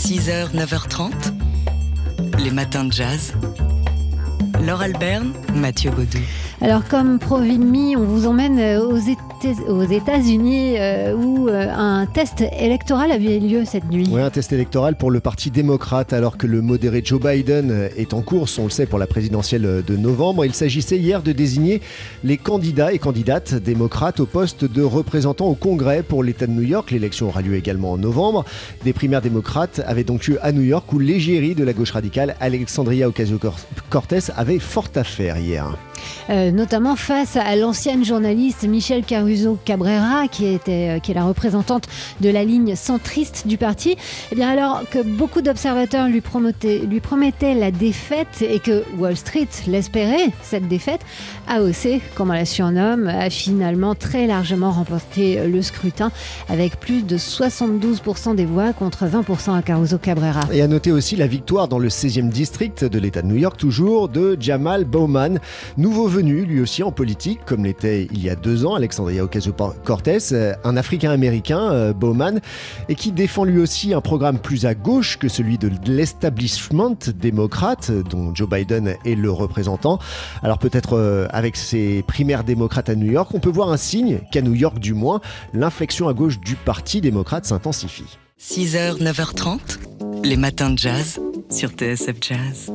6h, 9h30, les matins de jazz. Laure Alberne, Mathieu Baudou. Alors comme Provimi, on vous emmène euh, aux États aux États-Unis euh, où euh, un test électoral avait lieu cette nuit. Oui, un test électoral pour le Parti démocrate alors que le modéré Joe Biden est en course, on le sait, pour la présidentielle de novembre. Il s'agissait hier de désigner les candidats et candidates démocrates au poste de représentants au Congrès pour l'État de New York. L'élection aura lieu également en novembre. Des primaires démocrates avaient donc lieu à New York où l'égérie de la gauche radicale, Alexandria Ocasio-Cortez, avait fort à faire hier. Euh, notamment face à l'ancienne journaliste Michelle Caruso Cabrera, qui, était, euh, qui est la représentante de la ligne centriste du parti. Eh bien, alors que beaucoup d'observateurs lui, lui promettaient la défaite et que Wall Street l'espérait, cette défaite, AOC, comme on la surnomme, a finalement très largement remporté le scrutin avec plus de 72% des voix contre 20% à Caruso Cabrera. Et à noter aussi la victoire dans le 16e district de l'État de New York, toujours de Jamal Bowman. Nouveau venu, lui aussi en politique, comme l'était il y a deux ans Alexandria Ocasio-Cortez, euh, un Africain-Américain, euh, Bowman, et qui défend lui aussi un programme plus à gauche que celui de l'establishment démocrate, dont Joe Biden est le représentant. Alors peut-être euh, avec ses primaires démocrates à New York, on peut voir un signe qu'à New York du moins, l'inflexion à gauche du Parti démocrate s'intensifie. 6h, 9h30, les matins de jazz sur TSF Jazz.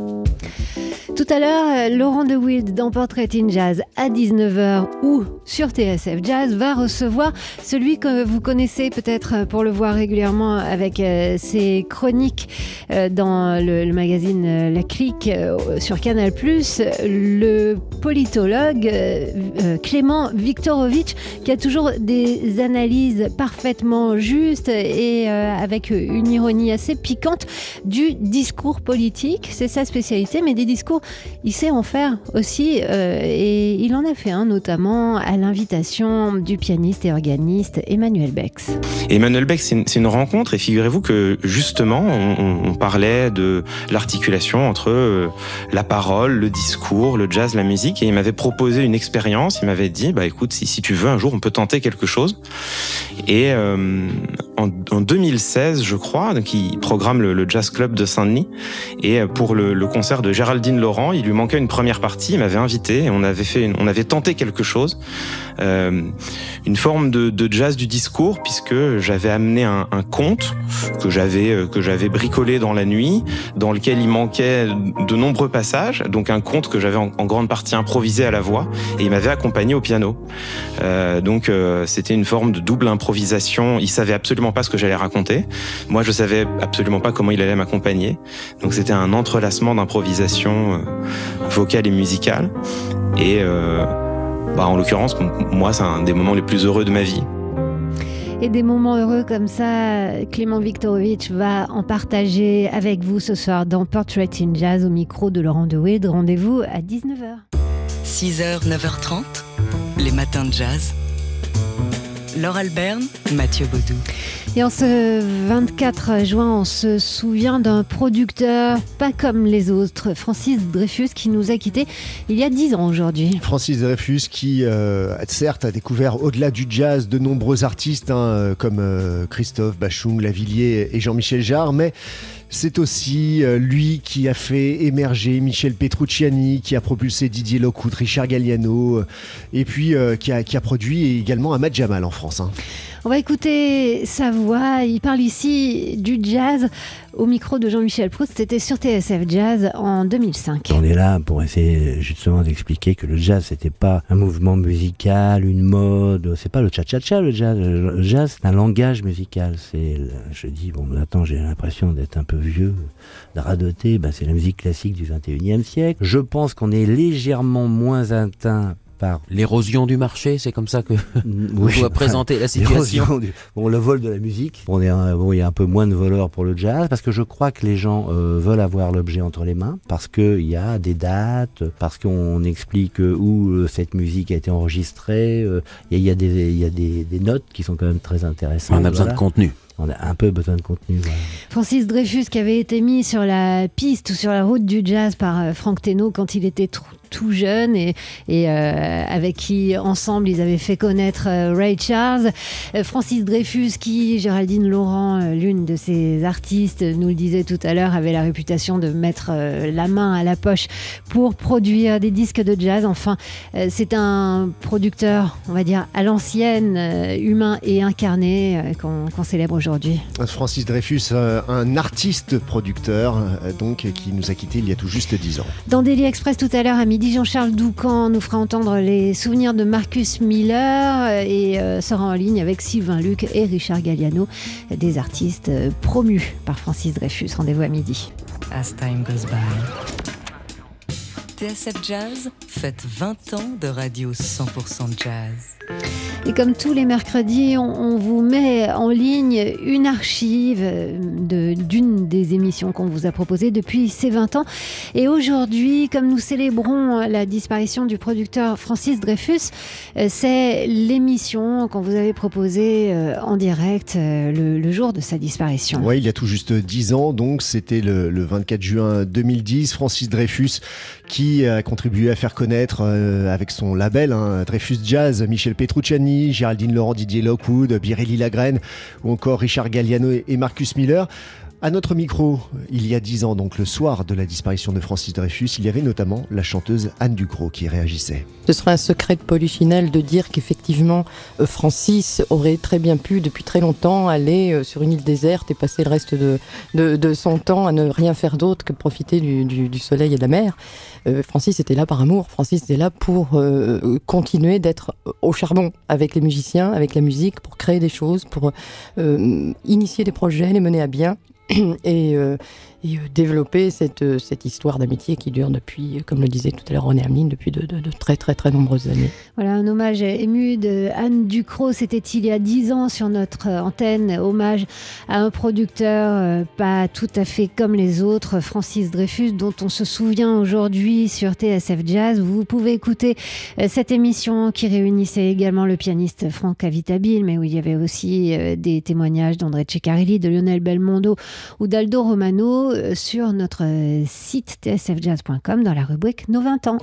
Tout à l'heure, euh, Laurent de Wild dans Portrait in Jazz à 19h ou sur TSF Jazz va recevoir celui que vous connaissez peut-être euh, pour le voir régulièrement avec euh, ses chroniques dans le, magazine La Clique sur Canal+, le politologue Clément Viktorovitch qui a toujours des analyses parfaitement justes et avec une ironie assez piquante du discours politique. C'est sa spécialité, mais des discours il sait en faire aussi euh, et il en a fait un notamment à l'invitation du pianiste et organiste Emmanuel Bex. Emmanuel Bex, c'est une, rencontre et figurez-vous que justement on, parlait de l'articulation entre euh, la parole, le discours, le jazz, la musique et il m'avait proposé une expérience, il m'avait dit bah écoute si, tu veux un jour on peut tenter quelque chose et euh, en, 2016 je crois donc il programme le, Jazz Club de Saint-Denis et pour le, concert de Géraldine Laurent il lui manquait une première partie, il m'avait invité et on avait fait, on avait tenté quelque chose, euh, une forme de, jazz du discours puisque j'avais amené un, conte que j'avais euh, que j'avais bricolé dans la nuit, dans lequel il manquait de nombreux passages, donc un conte que j'avais en, grande partie improvisé à la voix et il m'avait accompagné au piano. Euh, donc c'était une forme de double improvisation. Il savait absolument pas ce que j'allais raconter. Moi je savais absolument pas comment il allait m'accompagner. Donc c'était un entrelacement d'improvisation vocale et musicale. Et euh, bah, en l'occurrence, moi, c'est un des moments les plus heureux de ma vie. Et des moments heureux comme ça, Clément Viktorovitch va en partager avec vous ce soir dans Portrait in Jazz au micro de Laurent De Rendez-vous à 19h. 6h, 9h30, les matins de jazz. Laure Alberne, Mathieu Baudou. Et en ce 24 juin, on se souvient d'un producteur pas comme les autres, Francis Dreyfus, qui nous a quittés il y a 10 ans aujourd'hui. Francis Dreyfus qui, euh, certes, a découvert au-delà du jazz de nombreux artistes hein, euh, comme euh, Christophe Bachung, Lavillier et Jean-Michel Jarre, mais c'est aussi lui qui a fait émerger Michel Petrucciani, qui a propulsé Didier Locout, Richard Galliano, et puis qui, a, produit également Ahmad Jamal en France. Hein. On va écouter sa voix. Il parle ici du jazz au micro de Jean-Michel Proust. C'était sur TSF Jazz en 2005. On est là pour essayer justement d'expliquer que le jazz, c'était pas un mouvement musical, une mode. C'est pas le cha-cha-cha, le jazz. Le jazz, c'est un langage musical. C'est, je dis, bon, attends, j'ai l'impression d'être un peu vieux, de radoter. Ben, c'est la musique classique du 21e siècle. Je pense qu'on est légèrement moins atteint par l'érosion du marché, c'est comme ça que vous doit présenter la situation. bon, le vol de la musique. Bon, il, y a, bon, il y a un peu moins de voleurs pour le jazz parce que je crois que les gens euh, veulent avoir l'objet entre les mains parce qu'il y a des dates, parce qu'on explique où euh, cette musique a été enregistrée. Euh, il y a, des, y a des, des, notes qui sont quand même très intéressantes. On a besoin de contenu on a un peu besoin de contenu. Francis Dreyfus qui avait été mis sur la piste ou sur la route du jazz par Franck Teno quand il était tout jeune et, et avec qui ensemble ils avaient fait connaître Ray Charles. Francis Dreyfus qui, Géraldine Laurent, l'une de ses artistes, nous le disait tout à l'heure, avait la réputation de mettre la main à la poche pour produire des disques de jazz. Enfin, c'est un producteur, on va dire, à l'ancienne, humain et incarné qu'on célèbre aujourd'hui. Francis Dreyfus, un artiste producteur, donc qui nous a quittés il y a tout juste 10 ans. Dans Daily Express tout à l'heure à midi, Jean-Charles Doucan nous fera entendre les souvenirs de Marcus Miller et euh, sera en ligne avec Sylvain Luc et Richard Galliano, des artistes euh, promus par Francis Dreyfus. Rendez-vous à midi. As time goes by. TSF Jazz faites 20 ans de radio 100% jazz. Et comme tous les mercredis, on, vous met en ligne une archive d'une des émissions qu'on vous a proposées depuis ces 20 ans. Et aujourd'hui, comme nous célébrons la disparition du producteur Francis Dreyfus, euh, c'est l'émission qu'on vous avait proposée euh, en direct euh, le, jour de sa disparition. Oui, il y a tout juste 10 ans, donc c'était le, le 24 juin 2010. Francis Dreyfus qui a contribué à faire connaître avec son label hein, Dreyfus Jazz, Michel Petrucciani, Géraldine Laurent, Didier Lockwood, Birelli Lagrène ou encore Richard Galliano et Marcus Miller. À notre micro, il y a dix ans, donc le soir de la disparition de Francis Dreyfus, il y avait notamment la chanteuse Anne Ducrot qui réagissait. Ce serait un secret de Polichinelle de dire qu'effectivement, euh, Francis aurait très bien pu, depuis très longtemps, aller euh, sur une île déserte et passer le reste de, de, son temps à ne rien faire d'autre que profiter du, soleil et de la mer. Euh, Francis était là par amour. Francis était là pour continuer d'être au charbon avec les musiciens, avec la musique, pour créer des choses, pour initier des projets, les mener à bien. Et, euh, et euh, développer cette, euh, cette histoire d'amitié qui dure depuis, comme le disait tout à l'heure René Ameline, depuis de, très très très nombreuses années. Voilà un hommage ému de Anne Ducrot, c'était il y a dix ans sur notre antenne, hommage à un producteur pas tout à fait comme les autres, Francis Dreyfus, dont on se souvient aujourd'hui sur TSF Jazz. Vous pouvez écouter cette émission qui réunissait également le pianiste Franck Avitabile, mais où il y avait aussi des témoignages d'André Ceccarelli, de Lionel Belmondo ou d'Aldo Romano euh, sur notre site tsfjazz.com dans la rubrique Nos 20 ans.